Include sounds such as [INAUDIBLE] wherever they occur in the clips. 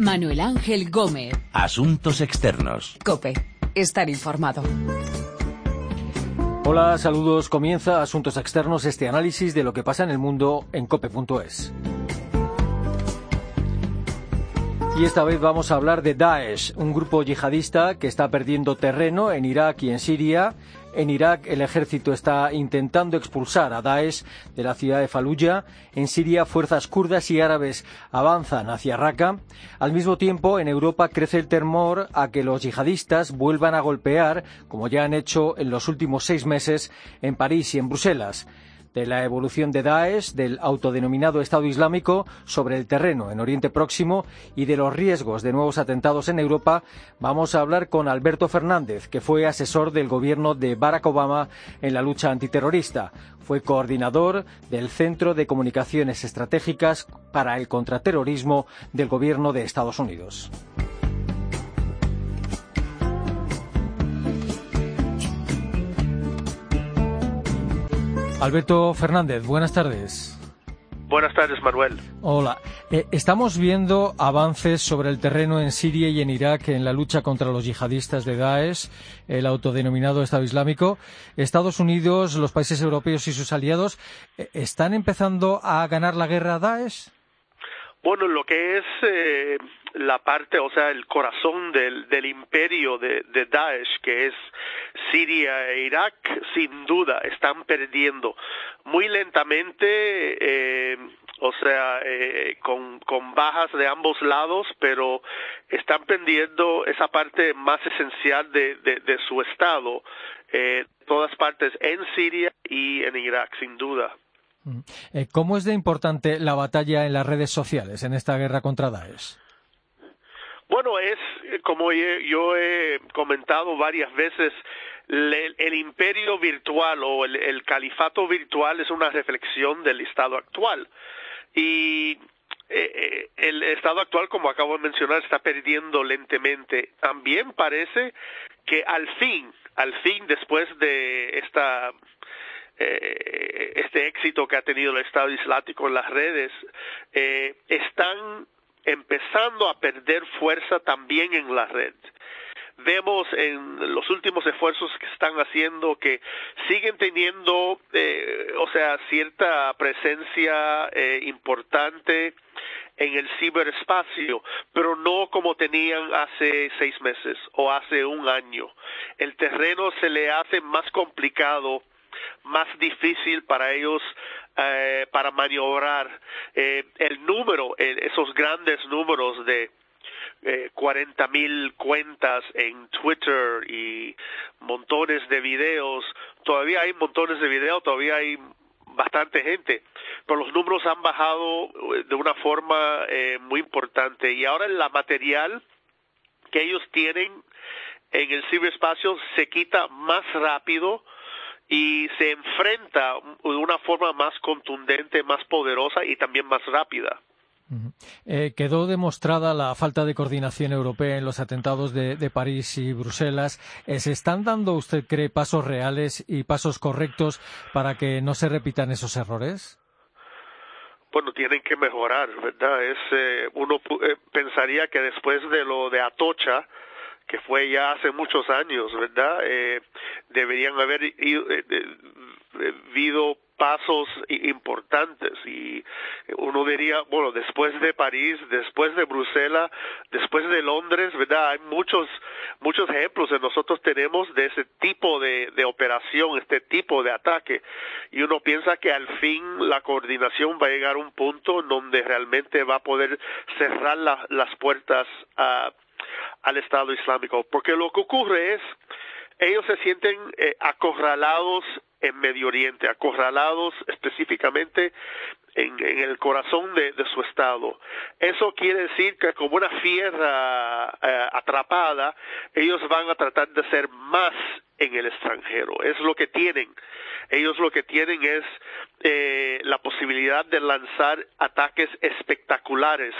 Manuel Ángel Gómez. Asuntos externos. Cope. Estar informado. Hola, saludos. Comienza Asuntos Externos, este análisis de lo que pasa en el mundo en cope.es. Y esta vez vamos a hablar de Daesh, un grupo yihadista que está perdiendo terreno en Irak y en Siria. En Irak el ejército está intentando expulsar a Daesh de la ciudad de Fallujah. En Siria fuerzas kurdas y árabes avanzan hacia Raqqa. Al mismo tiempo en Europa crece el temor a que los yihadistas vuelvan a golpear, como ya han hecho en los últimos seis meses en París y en Bruselas de la evolución de Daesh, del autodenominado Estado Islámico sobre el terreno en Oriente Próximo y de los riesgos de nuevos atentados en Europa, vamos a hablar con Alberto Fernández, que fue asesor del gobierno de Barack Obama en la lucha antiterrorista. Fue coordinador del Centro de Comunicaciones Estratégicas para el Contraterrorismo del gobierno de Estados Unidos. Alberto Fernández, buenas tardes. Buenas tardes, Manuel. Hola. Eh, estamos viendo avances sobre el terreno en Siria y en Irak en la lucha contra los yihadistas de Daesh, el autodenominado Estado Islámico. Estados Unidos, los países europeos y sus aliados, eh, ¿están empezando a ganar la guerra a Daesh? Bueno, lo que es eh, la parte, o sea, el corazón del, del imperio de, de, Daesh, que es Siria e Irak, sin duda están perdiendo muy lentamente, eh, o sea, eh, con, bajas de ambos lados, pero están perdiendo esa parte más esencial de, de, su estado, eh, todas partes en Siria y en Irak, sin duda. Eh, ¿Cómo es de importante la batalla en las redes sociales en esta guerra contra Daesh? Bueno, es como yo he comentado varias veces, el, imperio virtual o el, califato virtual es una reflexión del estado actual. Y eh, el estado actual, como acabo de mencionar, está perdiendo lentamente. También parece que al fin, al fin, después de esta eh, este éxito que ha tenido el Estado Islámico en las redes, eh, están empezando a perder fuerza también en la red. Vemos en los últimos esfuerzos que están haciendo que siguen teniendo, eh, o sea, cierta presencia eh, importante en el ciberespacio, pero no como tenían hace seis meses o hace un año. El terreno se le hace más complicado más difícil para ellos eh, para maniobrar. Eh, el número, esos grandes números de eh, 40 mil cuentas en Twitter y montones de videos, todavía hay montones de videos, todavía hay bastante gente, pero los números han bajado de una forma muy importante. Y ahora la material que ellos tienen en el ciberespacio se quita más rápido y se enfrenta de una forma más contundente, más poderosa y también más rápida. Eh, quedó demostrada la falta de coordinación europea en los atentados de, de París y Bruselas. Eh, ¿Se están dando, usted cree, pasos reales y pasos correctos para que no se repitan esos errores? Bueno, tienen que mejorar, ¿verdad? Es, eh, uno eh, pensaría que después de lo de Atocha, que fue ya hace muchos años, ¿verdad? Eh, deberían haber ido, eh, habido pasos importantes y uno diría, bueno, después de París, después de Bruselas, después de Londres, ¿verdad? Hay muchos, muchos ejemplos que nosotros tenemos de ese tipo de, de operación, este tipo de ataque y uno piensa que al fin la coordinación va a llegar a un punto donde realmente va a poder cerrar la, las puertas a al Estado Islámico, porque lo que ocurre es, ellos se sienten eh, acorralados en Medio Oriente, acorralados específicamente en, el corazón de, de, su estado. Eso quiere decir que como una fiera eh, atrapada, ellos van a tratar de ser más en el extranjero. Es lo que tienen. Ellos lo que tienen es eh, la posibilidad de lanzar ataques espectaculares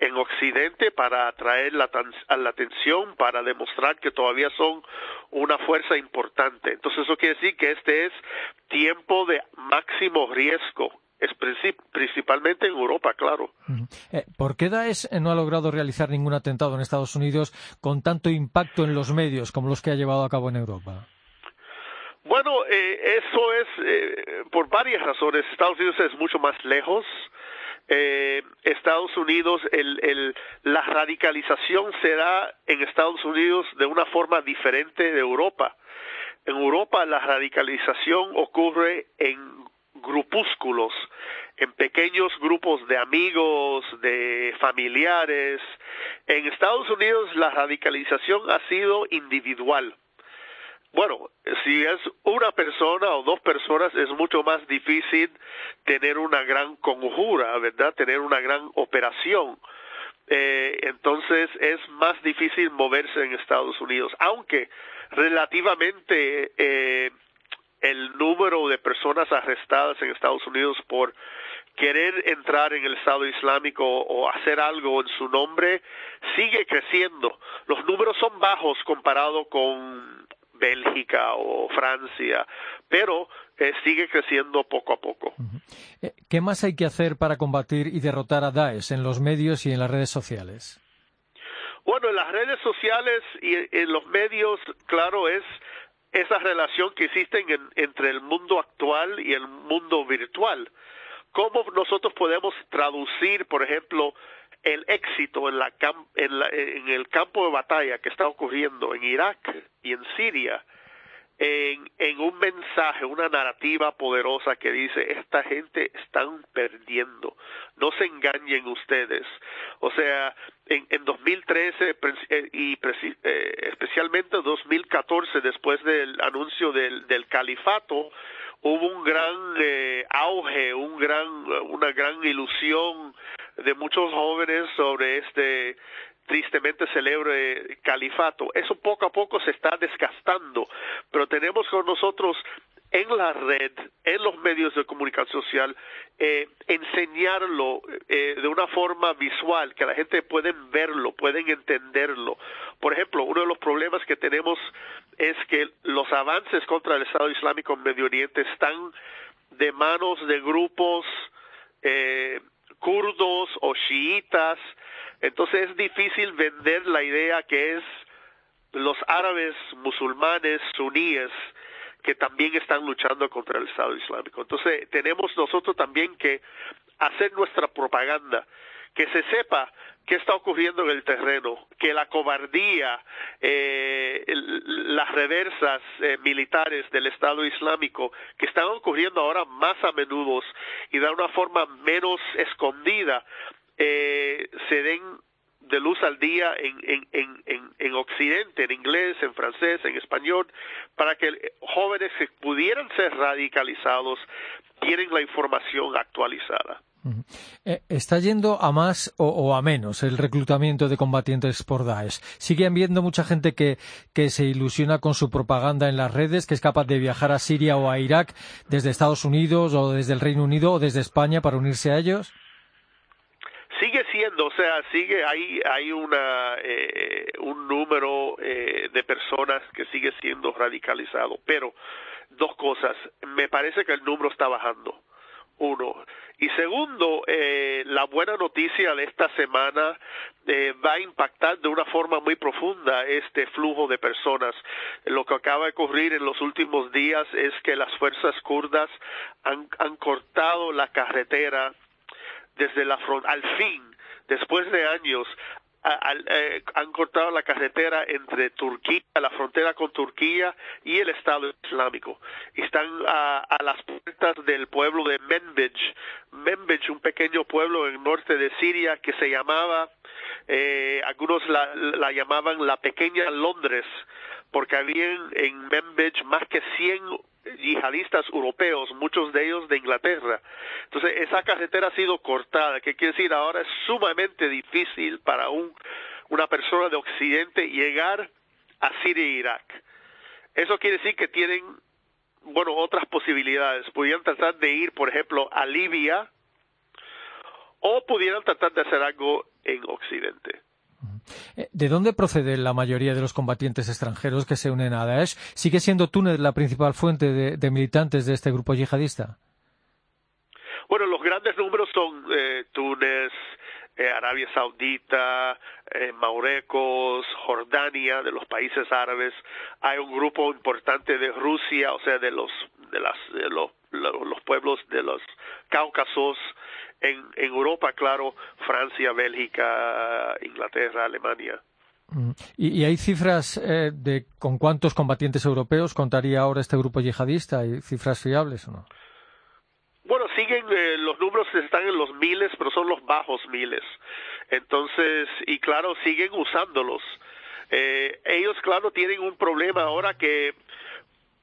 en Occidente para atraer la, la atención, para demostrar que todavía son una fuerza importante. Entonces eso quiere decir que este es tiempo de máximo riesgo es principalmente en Europa, claro. Eh, ¿Por qué Daesh no ha logrado realizar ningún atentado en Estados Unidos con tanto impacto en los medios como los que ha llevado a cabo en Europa? Bueno, eh, eso es eh, por varias razones. Estados Unidos es mucho más lejos. Eh, Estados Unidos, el, el, la radicalización se da en Estados Unidos de una forma diferente de Europa. En Europa la radicalización ocurre en grupúsculos, en pequeños grupos de amigos, de familiares. En Estados Unidos la radicalización ha sido individual. Bueno, si es una persona o dos personas es mucho más difícil tener una gran conjura, ¿verdad? Tener una gran operación. Eh, entonces es más difícil moverse en Estados Unidos, aunque relativamente eh, el número de personas arrestadas en Estados Unidos por querer entrar en el Estado Islámico o hacer algo en su nombre sigue creciendo. Los números son bajos comparado con Bélgica o Francia, pero eh, sigue creciendo poco a poco. Eh, ¿Qué más hay que hacer para combatir y derrotar a Daesh en los medios y en las redes sociales? Bueno, en las redes sociales y en los medios, claro, es esa relación que existe entre el mundo actual y el mundo virtual. ¿Cómo nosotros podemos traducir, por ejemplo, el éxito en, la, en, la, en el campo de batalla que está ocurriendo en Irak y en Siria en, en un mensaje, una narrativa poderosa que dice, esta gente están perdiendo, no se engañen ustedes. O sea, en, en 2013 eh, y eh, especialmente 2014, después del anuncio del, del califato, hubo un gran eh, auge, un gran, una gran ilusión de muchos jóvenes sobre este tristemente celebre califato. Eso poco a poco se está desgastando, pero tenemos con nosotros en la red, en los medios de comunicación social, eh, enseñarlo eh, de una forma visual, que la gente puede verlo, pueden entenderlo. Por ejemplo, uno de los problemas que tenemos es que los avances contra el Estado Islámico en Medio Oriente están de manos de grupos eh, kurdos o chiitas, entonces es difícil vender la idea que es los árabes musulmanes suníes que también están luchando contra el Estado Islámico. Entonces tenemos nosotros también que hacer nuestra propaganda, que se sepa qué está ocurriendo en el terreno, que la cobardía, eh, las reversas eh, militares del Estado Islámico, que están ocurriendo ahora más a menudo y de una forma menos escondida, eh, se den de luz al día en, en, en, en, Occidente, en inglés, en francés, en español, para que jóvenes que pudieran ser radicalizados tienen la información actualizada. Eh, ¿Está yendo a más o, a menos el reclutamiento de combatientes por Daesh? ¿Sigue habiendo mucha gente que, que se ilusiona con su propaganda en las redes, que es capaz de viajar a Siria o a Irak desde Estados Unidos o desde el Reino Unido o desde España para unirse a ellos? sigue siendo, o sea, sigue hay hay una eh, un número eh, de personas que sigue siendo radicalizado, pero dos cosas, me parece que el número está bajando. Uno. Y segundo, eh, la buena noticia de esta semana eh, va a impactar de una forma muy profunda este flujo de personas. Lo que acaba de ocurrir en los últimos días es que las fuerzas kurdas han, han cortado la carretera desde la frontera, al fin, después de años, eh, han cortado la carretera entre Turquía, la frontera con Turquía y el Estado Islámico. Están a, las puertas del pueblo de Menbij, Menbij, un pequeño pueblo en el norte de Siria que se llamaba, eh, algunos la, la llamaban la pequeña Londres, porque habían en Membech más que 100 yihadistas europeos, muchos de ellos de Inglaterra. Entonces, esa carretera ha sido cortada, que quiere decir ahora es sumamente difícil para un, una persona de Occidente llegar a Siria e Irak. Eso quiere decir que tienen, bueno, otras posibilidades. Pudieran tratar de ir, por ejemplo, a Libia o pudieran tratar de hacer algo en Occidente. Eh, ¿De dónde procede la mayoría de los combatientes extranjeros que se unen a Daesh? ¿Sigue siendo Túnez la principal fuente de, militantes de este grupo yihadista? Bueno, los grandes números son eh, Túnez, eh, Arabia Saudita, eh, Maurecos, Jordania, de los países árabes. Hay un grupo importante de Rusia, o sea, de los de las de los, los pueblos de los Cáucasos. En, en Europa, claro, Francia, Bélgica, Inglaterra, Alemania. Mm. ¿Y, y hay cifras eh, de con cuántos combatientes europeos contaría ahora este grupo yihadista? ¿Hay cifras fiables o no? Bueno, siguen, eh, los números están en los miles, pero son los bajos miles. Entonces, y claro, siguen usándolos. Eh, ellos, claro, tienen un problema ahora que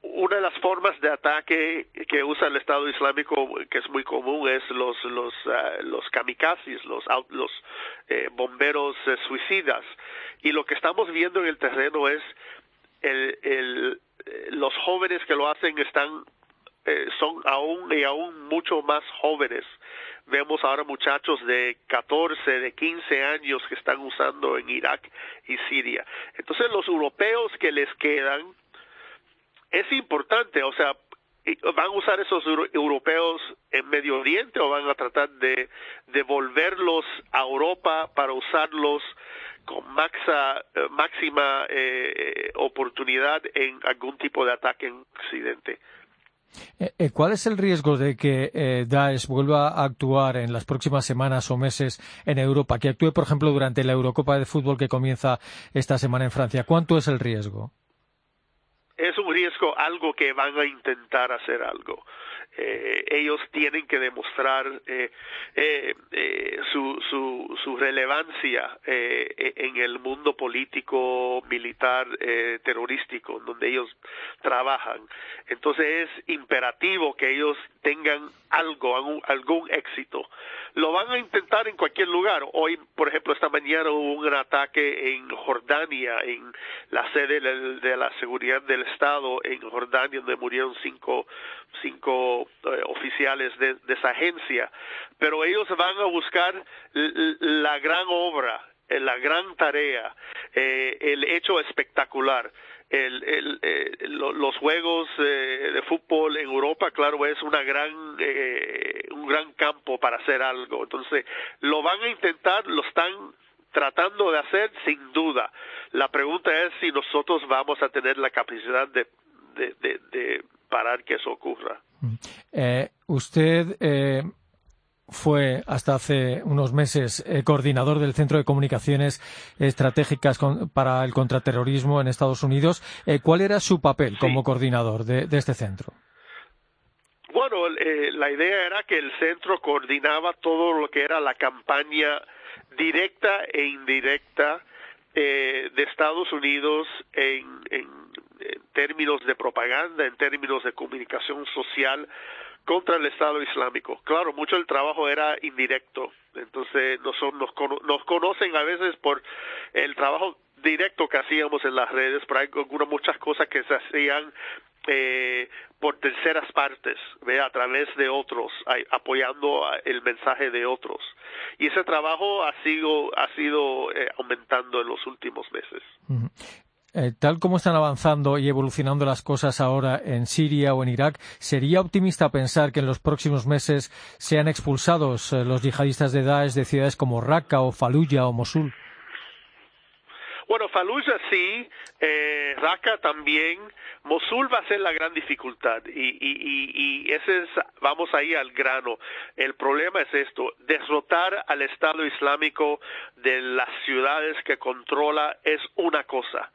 una de las formas de ataque que usa el Estado Islámico, que es muy común, es los los uh, los kamikazes, los los eh, bomberos eh, suicidas. Y lo que estamos viendo en el terreno es el, el los jóvenes que lo hacen están eh, son aún y aún mucho más jóvenes. Vemos ahora muchachos de 14, de 15 años que están usando en Irak y Siria. Entonces los europeos que les quedan es importante, o sea, ¿van a usar esos europeos en Medio Oriente o van a tratar de devolverlos a Europa para usarlos con maxa, eh, máxima eh, oportunidad en algún tipo de ataque en Occidente? Eh, eh, ¿Cuál es el riesgo de que Daesh vuelva a actuar en las próximas semanas o meses en Europa? Que actúe, por ejemplo, durante la Eurocopa de Fútbol que comienza esta semana en Francia. ¿Cuánto es el riesgo? Es un riesgo, algo que van a intentar hacer algo. Eh, ellos tienen que demostrar eh, eh, eh su, su, su, relevancia eh, en el mundo político, militar, terrorístico, donde ellos trabajan. Entonces es imperativo que ellos tengan algo, algún, algún éxito. Lo van a intentar en cualquier lugar. Hoy, por ejemplo, esta mañana hubo un ataque en Jordania, en la sede de la seguridad del Estado en Jordania, donde murieron cinco, cinco eh, oficiales de, esa agencia. Pero ellos van a buscar la gran obra, eh, la gran tarea, eh, el hecho espectacular el, el, eh, los juegos de fútbol en Europa, claro, es una gran, eh, un gran campo para hacer algo. Entonces, lo van a intentar, lo están tratando de hacer sin duda. La pregunta es si nosotros vamos a tener la capacidad de parar que eso ocurra. Eh, usted eh, fue hasta hace unos meses eh, coordinador del Centro de Comunicaciones Estratégicas con, para el Contraterrorismo en Estados Unidos. ¿Cuál era su papel como coordinador de, de, este centro? Bueno, la idea era que el centro coordinaba todo lo que era la campaña directa e indirecta eh, de Estados Unidos en, en, en términos de propaganda, en términos de comunicación social, contra el Estado Islámico. Claro, mucho del trabajo era indirecto, entonces nos, nos, nos conocen a veces por el trabajo directo que hacíamos en las redes, pero hay algunas muchas cosas que se hacían eh, por terceras partes, ¿ve? a través de otros, apoyando el mensaje de otros. Y ese trabajo ha sido, ha sido eh, aumentando en los últimos meses. Eh, tal como están avanzando y evolucionando las cosas ahora en Siria o en Irak, ¿sería optimista pensar que en los próximos meses sean expulsados eh, los yihadistas de Daesh de ciudades como Raqqa o Fallujah o Mosul? Bueno, Fallujah sí, eh, Raqqa también, Mosul va a ser la gran dificultad y, y ese es, vamos ahí al grano. El problema es esto, derrotar al Estado Islámico de las ciudades que controla es una cosa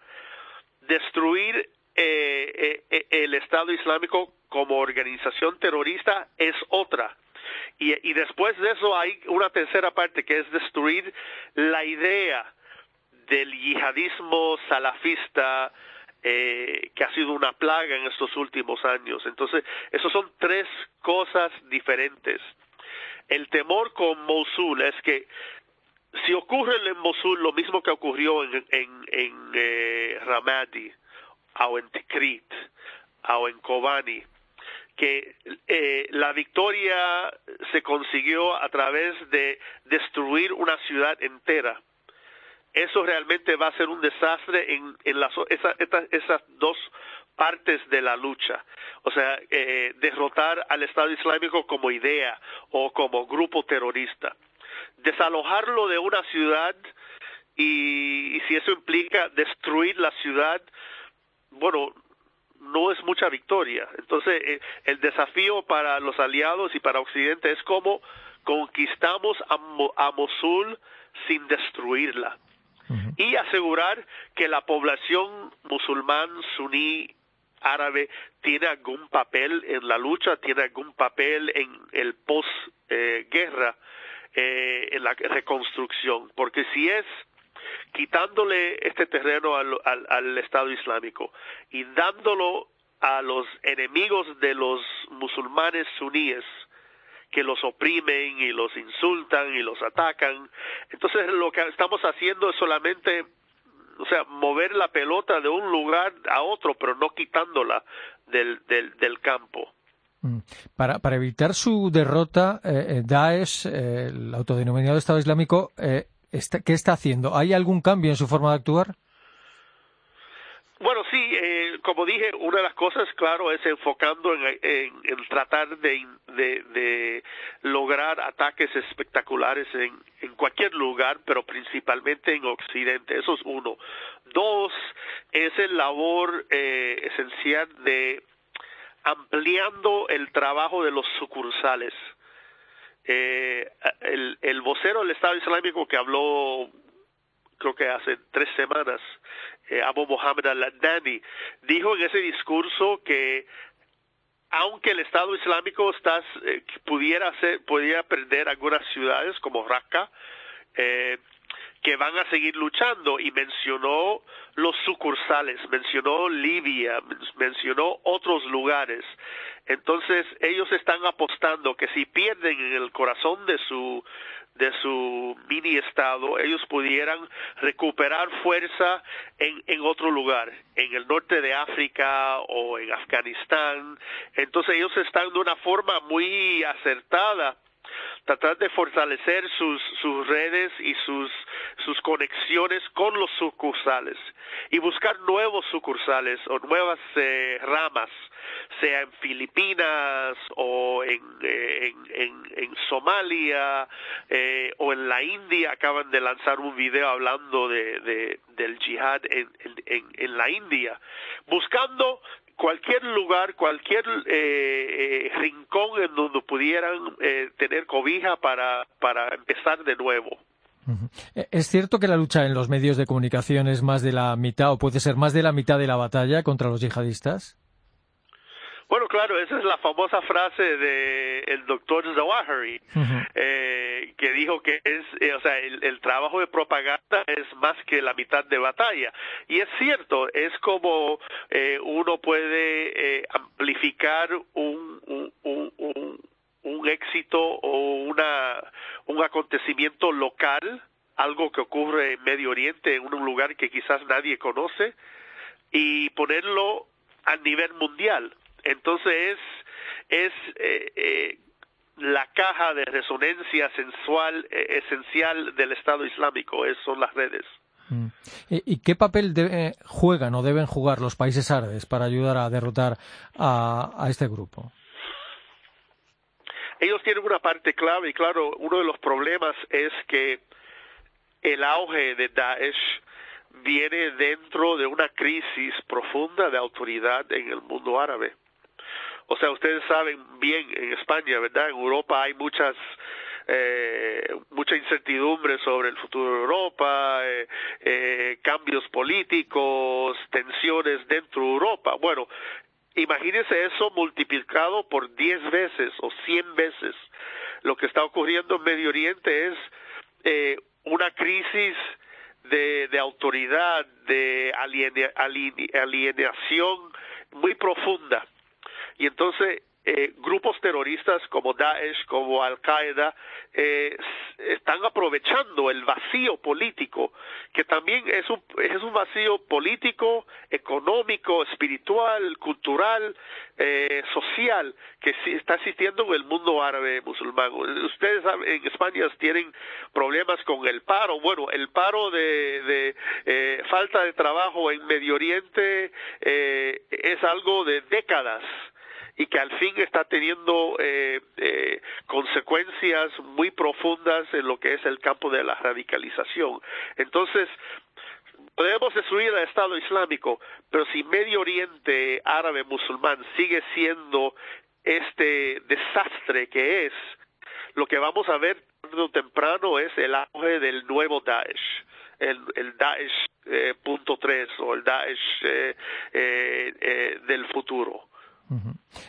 destruir eh, eh, el Estado Islámico como organización terrorista es otra. Y, después de eso hay una tercera parte que es destruir la idea del yihadismo salafista eh, que ha sido una plaga en estos últimos años. Entonces, esos son tres cosas diferentes. El temor con Mosul es que si ocurre en Mosul lo mismo que ocurrió en, en, en eh, Ramadi o en Tikrit o en Kobani, que eh, la victoria se consiguió a través de destruir una ciudad entera. Eso realmente va a ser un desastre en, en las, esa, esa, esas dos partes de la lucha. O sea, eh, derrotar al Estado Islámico como idea o como grupo terrorista. Desalojarlo de una ciudad y, si eso implica destruir la ciudad, bueno, no es mucha victoria. Entonces, eh, el desafío para los aliados y para Occidente es cómo conquistamos a, Mosul sin destruirla. Y asegurar que la población musulmán suní árabe tiene algún papel en la lucha, tiene algún papel en el post-guerra, eh, en la reconstrucción, porque si es quitándole este terreno al, al, Estado Islámico y dándolo a los enemigos de los musulmanes suníes que los oprimen y los insultan y los atacan. Entonces lo que estamos haciendo es solamente, o sea, mover la pelota de un lugar a otro, pero no quitándola del, del, del campo. Mm. Para, para evitar su derrota, eh, eh Daesh, eh, el autodenominado Estado Islámico, eh, ¿Qué está haciendo? ¿Hay algún cambio en su forma de actuar? Bueno, sí, eh, como dije, una de las cosas, claro, es enfocando en, en, tratar de, de, lograr ataques espectaculares en, en, cualquier lugar, pero principalmente en Occidente. Eso es uno. Dos, es el labor eh, esencial de ampliando el trabajo de los sucursales. Eh, el, el vocero del Estado Islámico que habló creo que hace tres semanas, eh, Abu Mohammed al-Adnani, dijo en ese discurso que aunque el Estado Islámico está, eh, pudiera, ser, pudiera perder algunas ciudades como Raqqa, eh, que van a seguir luchando y mencionó los sucursales, mencionó Libia, mencionó otros lugares. Entonces ellos están apostando que si pierden en el corazón de su de su mini estado, ellos pudieran recuperar fuerza en, en otro lugar, en el norte de África o en Afganistán. Entonces ellos están de una forma muy acertada tratar de fortalecer sus, redes y sus, sus conexiones con los sucursales y buscar nuevos sucursales o nuevas eh, ramas, sea en Filipinas o en, eh, en, Somalia eh, o en la India. Acaban de lanzar un video hablando de, de del yihad en, en, en la India, buscando cualquier lugar, cualquier eh, eh, rincón en donde pudieran eh, tener cobija para, para empezar de nuevo. ¿Es cierto que la lucha en los medios de comunicación es más de la mitad o puede ser más de la mitad de la batalla contra los yihadistas? Bueno, claro, esa es la famosa frase de el doctor Zawahiri, eh, que dijo que es, eh, o sea, el, trabajo de propaganda es más que la mitad de batalla. Y es cierto, es como eh, uno puede eh, amplificar un, un, un, un, éxito o una, un acontecimiento local, algo que ocurre en Medio Oriente, en un lugar que quizás nadie conoce, y ponerlo a nivel mundial entonces es, eh, eh, la caja de resonancia sensual eh, esencial del Estado Islámico, es, son las redes. Mm. ¿Y qué papel juegan o deben jugar los países árabes para ayudar a derrotar a, este grupo? Ellos tienen una parte clave y claro, uno de los problemas es que el auge de Daesh viene dentro de una crisis profunda de autoridad en el mundo árabe. O sea, ustedes saben bien en España, ¿verdad? En Europa hay muchas eh, mucha incertidumbre sobre el futuro de Europa, eh, eh, cambios políticos, tensiones dentro de Europa. Bueno, imagínense eso multiplicado por 10 veces o 100 veces. Lo que está ocurriendo en Medio Oriente es eh, una crisis de, de autoridad, de alienación muy profunda y entonces, eh, grupos terroristas como Daesh, como Al-Qaeda, eh, están aprovechando el vacío político, que también es un, es un vacío político, económico, espiritual, cultural, eh, social, que está existiendo en el mundo árabe musulmán. Ustedes en España tienen problemas con el paro. Bueno, el paro de, de eh, falta de trabajo en Medio Oriente eh, es algo de décadas y que al fin está teniendo eh, eh, consecuencias muy profundas en lo que es el campo de la radicalización. Entonces, podemos destruir al Estado Islámico, pero si Medio Oriente árabe musulmán sigue siendo este desastre que es, lo que vamos a ver temprano es el auge del nuevo Daesh, el, el Daesh eh, punto tres o el Daesh eh, eh, del futuro.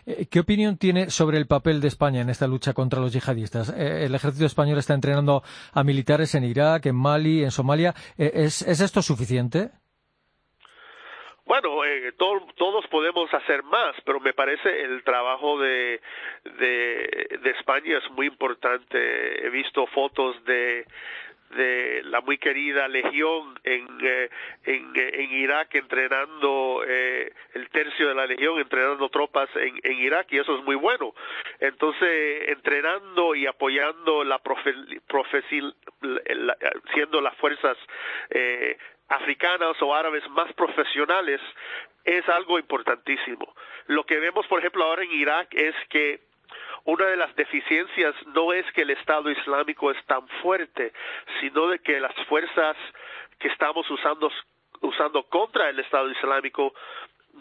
Eh, ¿Qué opinión tiene sobre el papel de España en esta lucha contra los yihadistas? Eh, el ejército español está entrenando a militares en Irak, en Mali, en Somalia. Eh, ¿Es, esto suficiente? Bueno, todos podemos hacer más, pero me parece el trabajo de, de España es muy importante. He visto fotos de, de la muy querida Legión en, eh, en, eh, en, Irak entrenando eh, el tercio de la Legión entrenando tropas en, en, Irak y eso es muy bueno. Entonces entrenando y apoyando la profe, siendo las fuerzas eh, africanas o árabes más profesionales es algo importantísimo. Lo que vemos por ejemplo ahora en Irak es que una de las deficiencias no es que el Estado Islámico es tan fuerte, sino de que las fuerzas que estamos usando, usando contra el Estado Islámico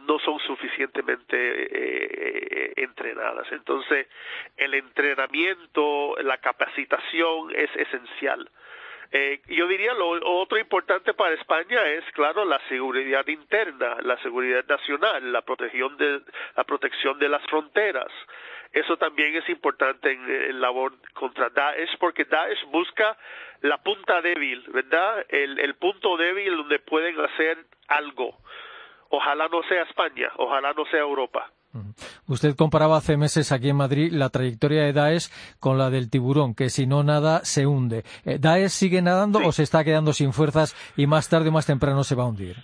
no son suficientemente eh, entrenadas. Entonces, el entrenamiento, la capacitación es esencial. Eh, yo diría lo otro importante para España es, claro, la seguridad interna, la seguridad nacional, la protección de la protección de las fronteras. Eso también es importante en, el labor contra Daesh, porque Daesh busca la punta débil, ¿verdad? El, el punto débil donde pueden hacer algo. Ojalá no sea España, ojalá no sea Europa. Usted comparaba hace meses aquí en Madrid la trayectoria de Daesh con la del tiburón, que si no nada se hunde. Eh, ¿Daesh sigue nadando o se está quedando sin fuerzas y más tarde o más temprano se va a hundir?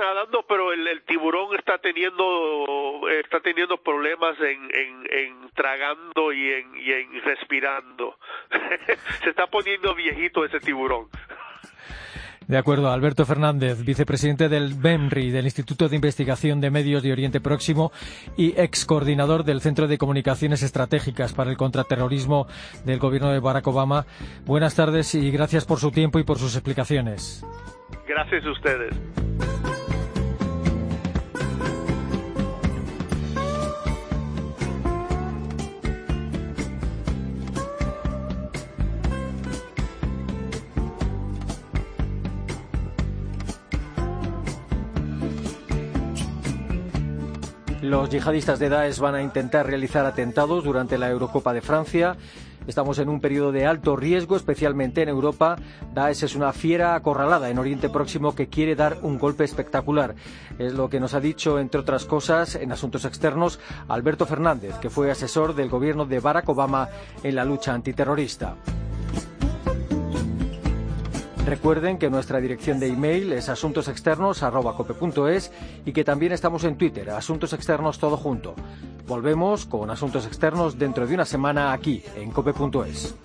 Nadando, pero el, tiburón está teniendo está teniendo problemas en, en, tragando y en, y en respirando. [LAUGHS] Se está poniendo viejito ese tiburón. De acuerdo, Alberto Fernández, vicepresidente del BEMRI, del Instituto de Investigación de Medios de Oriente Próximo y ex coordinador del Centro de Comunicaciones Estratégicas para el Contraterrorismo del Gobierno de Barack Obama. Buenas tardes y gracias por su tiempo y por sus explicaciones. Gracias a ustedes. Los yihadistas de Daesh van a intentar realizar atentados durante la Eurocopa de Francia. Estamos en un periodo de alto riesgo, especialmente en Europa. Daesh es una fiera acorralada en Oriente Próximo que quiere dar un golpe espectacular. Es lo que nos ha dicho, entre otras cosas, en asuntos externos, Alberto Fernández, que fue asesor del gobierno de Barack Obama en la lucha antiterrorista. Recuerden que nuestra dirección de email es asuntosexternos.cope.es y que también estamos en Twitter, Asuntos Externos Todo Junto. Volvemos con Asuntos Externos dentro de una semana aquí, en cope.es.